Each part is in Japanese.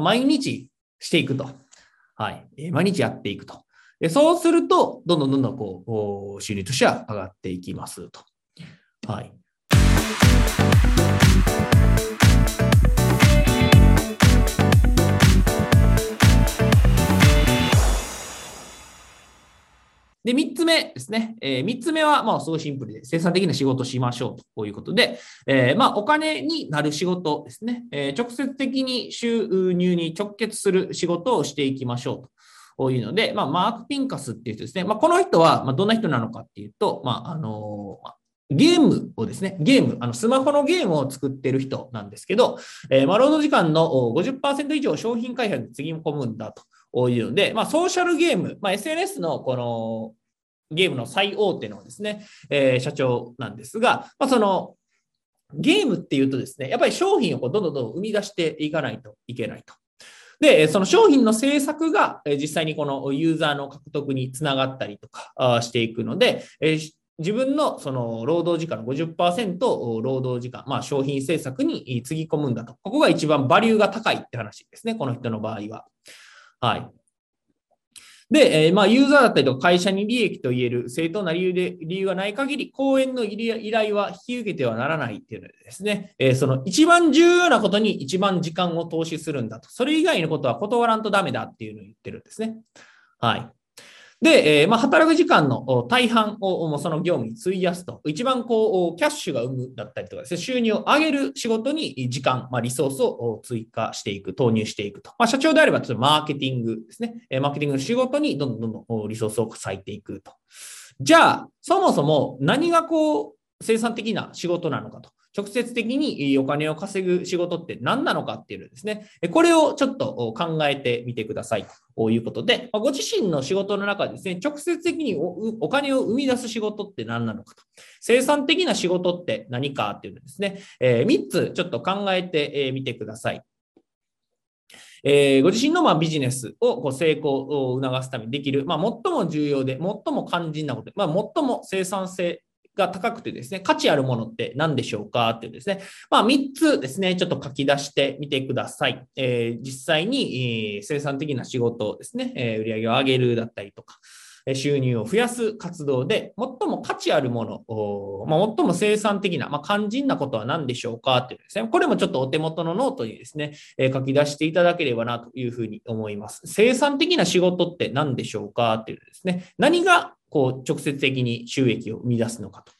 毎日していくと。はい。毎日やっていくと。でそうすると、どんどんどんどんこう、収入としては上がっていきますと。はい。で、三つ目ですね。えー、三つ目は、まあ、すごいシンプルで、生産的な仕事しましょうということで、えー、まあ、お金になる仕事ですね。えー、直接的に収入に直結する仕事をしていきましょうというので、まあ、マーク・ピンカスっていう人ですね。まあ、この人は、まあ、どんな人なのかっていうと、まあ、あのゲームをですね、ゲーム、あのスマホのゲームを作ってる人なんですけど、えー、まあ、労働時間の50%以上商品開発につぎ込むんだと。こういうので、まあ、ソーシャルゲーム、まあ、SNS のこのゲームの最大手のですね、えー、社長なんですが、まあ、そのゲームっていうとですね、やっぱり商品をこうどんどんどん生み出していかないといけないと。で、その商品の制作が実際にこのユーザーの獲得につながったりとかしていくので、自分のその労働時間の50%労働時間、まあ、商品制作につぎ込むんだと。ここが一番バリューが高いって話ですね、この人の場合は。はい。で、えー、まあ、ユーザーだったりとか会社に利益と言える正当な理由で、理由がない限り、講演の依頼は引き受けてはならないっていうのでですね、えー、その一番重要なことに一番時間を投資するんだと。それ以外のことは断らんとダメだっていうのを言ってるんですね。はい。で、えー、まあ、働く時間の大半をその業務に費やすと、一番こう、キャッシュが生むだったりとかですね、収入を上げる仕事に時間、まあ、リソースを追加していく、投入していくと。まあ、社長であれば、マーケティングですね。マーケティングの仕事にどんどんどんどんリソースを割いていくと。じゃあ、そもそも何がこう、生産的な仕事なのかと。直接的にお金を稼ぐ仕事って何なのかっていうのですね、これをちょっと考えてみてくださいということで、ご自身の仕事の中でですね、直接的にお金を生み出す仕事って何なのかと、生産的な仕事って何かっていうのですね、3つちょっと考えてみてください。ご自身のまビジネスをこう成功を促すためにできる、まあ、最も重要で、最も肝心なこと、まあ、最も生産性が高くてですね、価値あるものって何でしょうかっていうですね、まあ3つですね、ちょっと書き出してみてください。えー、実際に、え、生産的な仕事をですね、えー、売上を上げるだったりとか、収入を増やす活動で、最も価値あるもの、まあ、最も生産的な、まあ、肝心なことは何でしょうかっていうですね、これもちょっとお手元のノートにですね、え書き出していただければなというふうに思います。生産的な仕事って何でしょうかっていうですね、何がこう直接的に収益を生み出すのかと。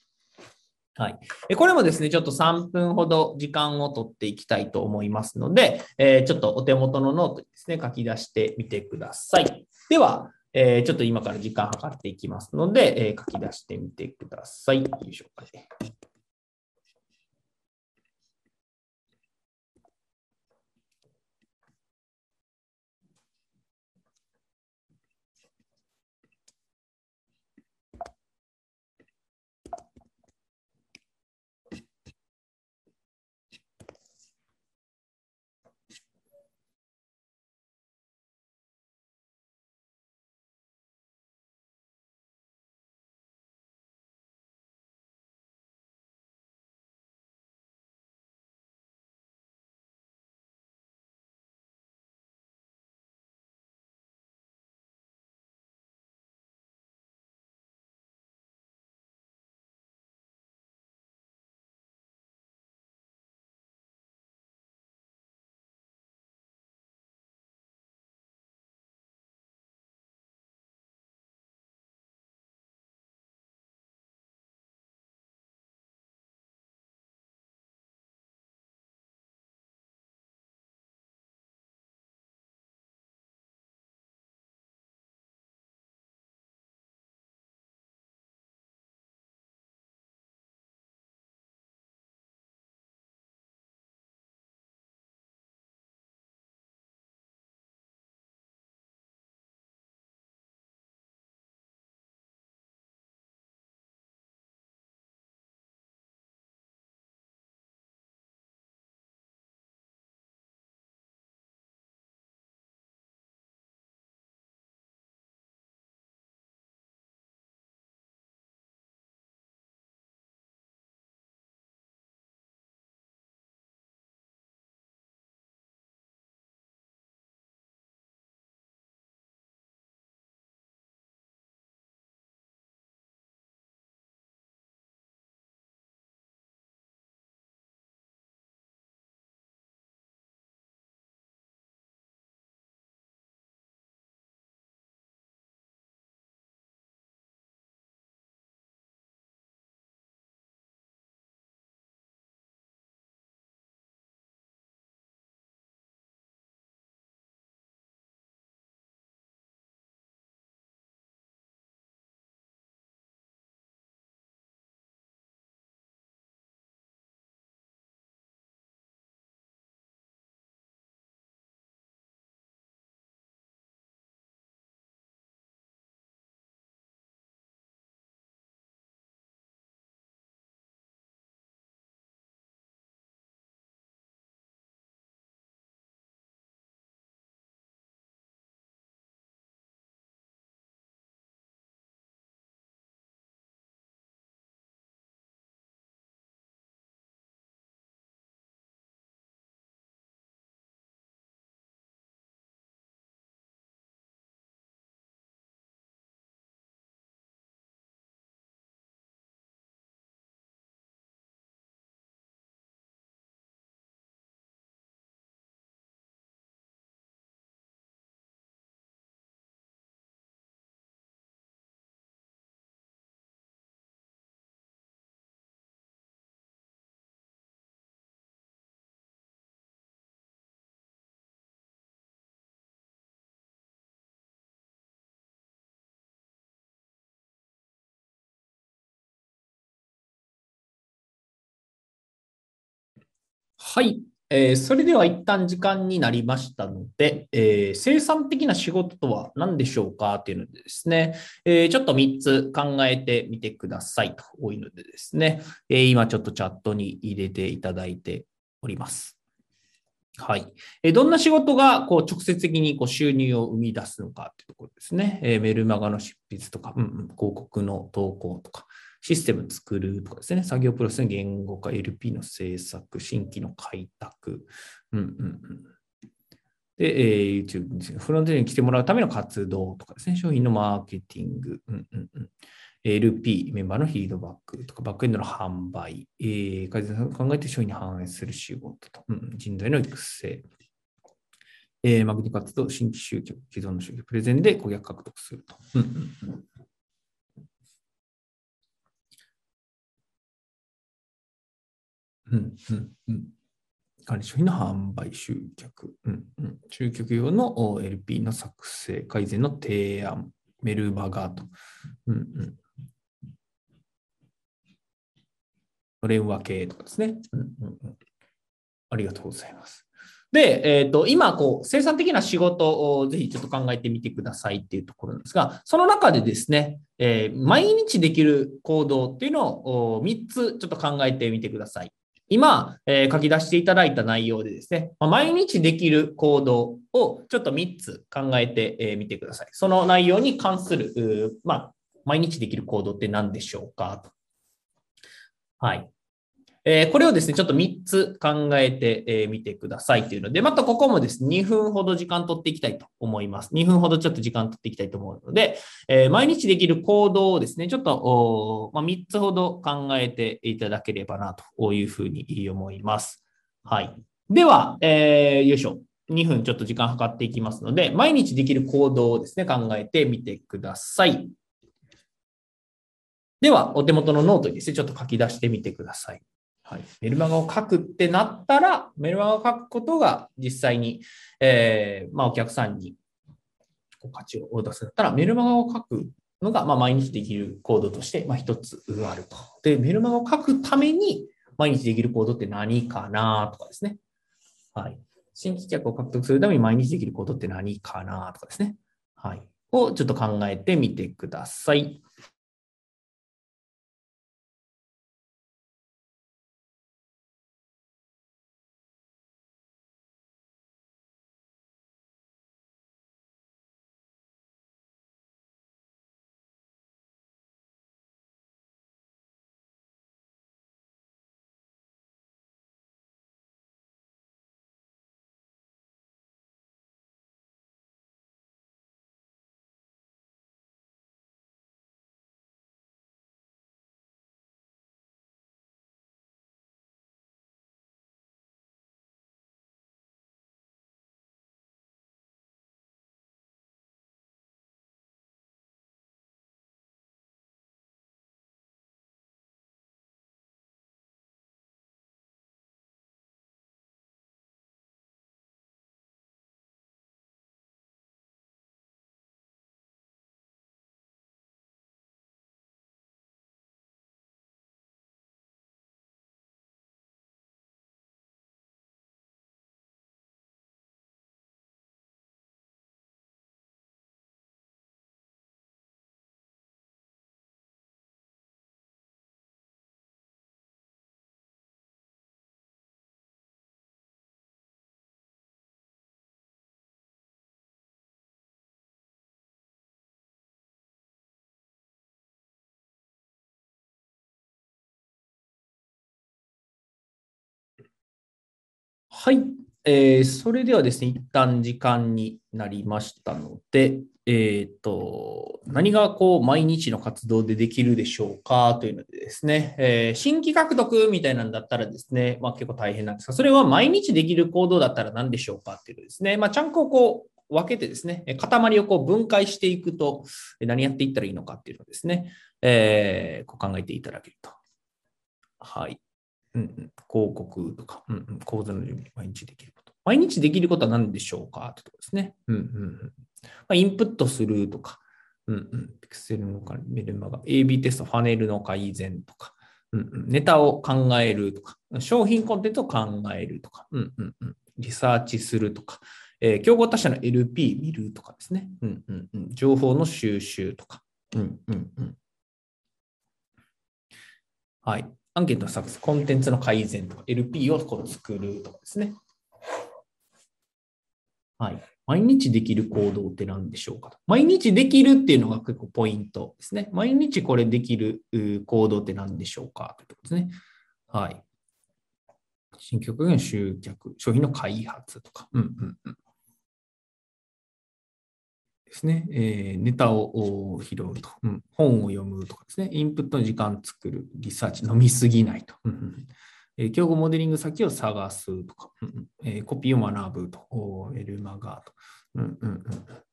はい。これもですね、ちょっと3分ほど時間を取っていきたいと思いますので、えちょっとお手元のノートにですね、書き出してみてください。では、えちょっと今から時間計っていきますので、え書き出してみてください。よいしょ。はい。えー、それでは一旦時間になりましたので、えー、生産的な仕事とは何でしょうか？というのでですね、えー、ちょっと3つ考えてみてくださいと多いのでですね、え今ちょっとチャットに入れていただいております。はい。えどんな仕事がこう直接的にこう収入を生み出すのかというところですね。えメルマガの執筆とか、うんうん、広告の投稿とか、システム作るとかですね、作業プロセス言語化、LP の制作、新規の開拓、うんうんうん。で、えー、YouTube、フロントに来てもらうための活動とかですね、商品のマーケティング、うんうんうん。LP、メンバーのフィードバックとか、バックエンドの販売、えー、改善を考えて商品に反映する仕事と、うん、人材の育成、えー、マグニ活動、新規集客、既存の集客、プレゼンで顧客獲得すると。うんうんうん。うんうんうん。管理商品の販売、集客、うんうん、集客用の LP の作成、改善の提案、メルマガと。うんうん。のれん分けとかですね、うんうんうん。ありがとうございます。で、えっ、ー、と、今、こう、生産的な仕事をぜひちょっと考えてみてくださいっていうところなんですが、その中でですね、えー、毎日できる行動っていうのを3つちょっと考えてみてください。今、えー、書き出していただいた内容でですね、まあ、毎日できる行動をちょっと3つ考えてみ、えー、てください。その内容に関する、まあ、毎日できる行動って何でしょうかと。はい。えー、これをですね、ちょっと3つ考えてみてくださいというので、またここもですね、2分ほど時間取っていきたいと思います。2分ほどちょっと時間取っていきたいと思うので、えー、毎日できる行動をですね、ちょっと、まあ、3つほど考えていただければなというふうに思います。はい。では、えー、よいしょ。2分ちょっと時間計っていきますので、毎日できる行動をですね、考えてみてください。では、お手元のノートにですね、ちょっと書き出してみてください。はい、メルマガを書くってなったら、メルマガを書くことが実際に、えー、まあ、お客さんに価値を出すんだったら、メルマガを書くのが、まあ、毎日できる行動として、まあ、一つあると。で、メルマガを書くために、毎日できるコードって何かなとかですね。はい。新規客を獲得するために毎日できるコードって何かなとかですね。はい。をちょっと考えてみてください。はい。えー、それではですね、一旦時間になりましたので、えっ、ー、と、何がこう、毎日の活動でできるでしょうかというのでですね、えー、新規獲得みたいなんだったらですね、まあ結構大変なんですが、それは毎日できる行動だったら何でしょうかっていうのですね、まあちゃんとこう、分けてですね、塊をこう分解していくと何やっていったらいいのかっていうのをですね、えー、こう考えていただけると。はい。うんうん、広告とか、うんうん、講座の準備、毎日できること。毎日できることは何でしょうか？というとこですね。うんうんまあ、インプットするとか、うんうん、ピクセルのメルマガ、AB テスト、ファネルの改善とか、うんうん、ネタを考えるとか、商品コンテンツを考えるとか、うんうんうん、リサーチするとか、えー、競合他社の LP 見るとかですね、うんうんうん、情報の収集とか、うんうんうん、はい。アンケートの作成、コンテンツの改善とか、LP をこう作るとかですね。はい。毎日できる行動って何でしょうか。毎日できるっていうのが結構ポイントですね。毎日これできる行動って何でしょうかということですね。はい。新曲の集客、商品の開発とか。うんうんうん。ですね。えー、ネタを拾うと、うん。本を読むとかですね。インプットの時間作る。リサーチ、飲みすぎないと。うんうんえ競合モデリング先を探すとか、うんえー、コピーを学ぶと、エルマガーと。うんうんうん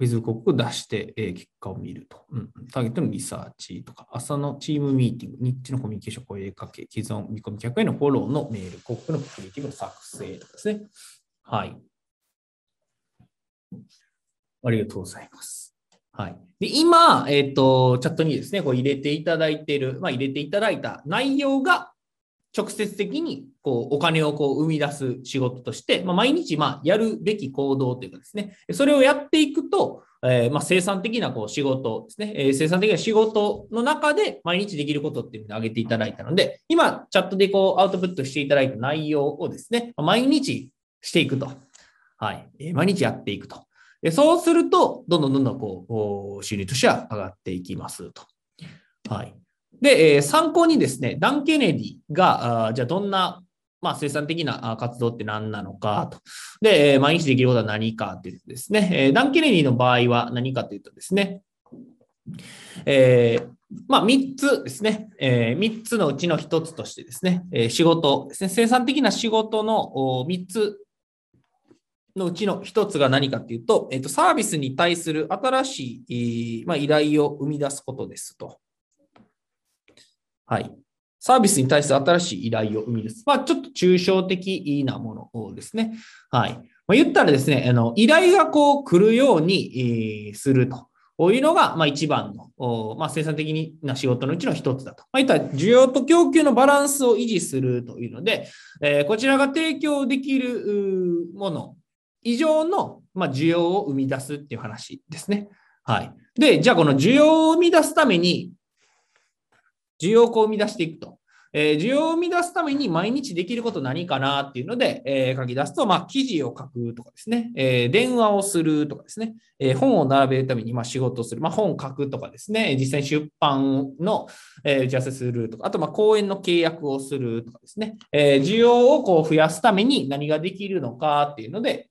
フェイスブックを出して、えー、結果を見ると、うん。ターゲットのリサーチとか、朝のチームミーティング、ニッチのコミュニケーション声かけ、既存見込み客へのフォローのメール、広告のクリエイティブの作成とかですね。はい。ありがとうございます。はい。で、今、えっ、ー、と、チャットにですね、こう入れていただいている、まあ、入れていただいた内容が、直接的にこうお金をこう生み出す仕事として、まあ、毎日まあやるべき行動というかですね、それをやっていくと、えー、まあ生産的なこう仕事ですね、えー、生産的な仕事の中で毎日できることっていうのを挙げていただいたので、今チャットでこうアウトプットしていただいた内容をですね、毎日していくと。はい。毎日やっていくと。でそうすると、どんどんどんどんこう、収入としては上がっていきますと。はい。で、えー、参考にですね、ダン・ケネディが、あじゃあどんな、まあ、生産的な活動って何なのかと。で、えー、毎日できることは何かっていうとですね、えー、ダン・ケネディの場合は何かというとですね、えー、まあ、3つですね、えー、3つのうちの1つとしてですね、えー、仕事ですね、生産的な仕事の3つのうちの一つが何かっていうと、えっと、サービスに対する新しい、まあ、依頼を生み出すことですと。はい。サービスに対する新しい依頼を生み出す。まあ、ちょっと抽象的なものですね。はい。まあ、言ったらですね、あの依頼がこう来るように、すると。いうのが、まあ、一番の、まあ、生産的な仕事のうちの一つだと。まあ、いった需要と供給のバランスを維持するというので、えー、こちらが提供できるもの以上の、まあ、需要を生み出すっていう話ですね。はい。で、じゃあこの需要を生み出すために、需要をこう生み出していくと。えー、需要を生み出すために毎日できること何かなっていうので、えー、書き出すと、まあ、記事を書くとかですね、えー、電話をするとかですね、え本を並べるためにま仕事をする、まあ、本を書くとかですね、実際に出版の、え打ち合わせするとか、あとま講演の契約をするとかですね、え需要をこう増やすために何ができるのかっていうので、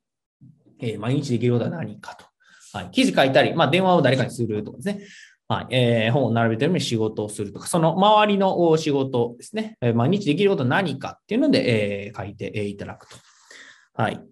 えー、毎日できることは何かと。はい。記事書いたり、まあ、電話を誰かにするとかですね。はい。えー、本を並べてるように仕事をするとか、その周りの仕事ですね。え、毎日できることは何かっていうので、えー、書いていただくと。はい。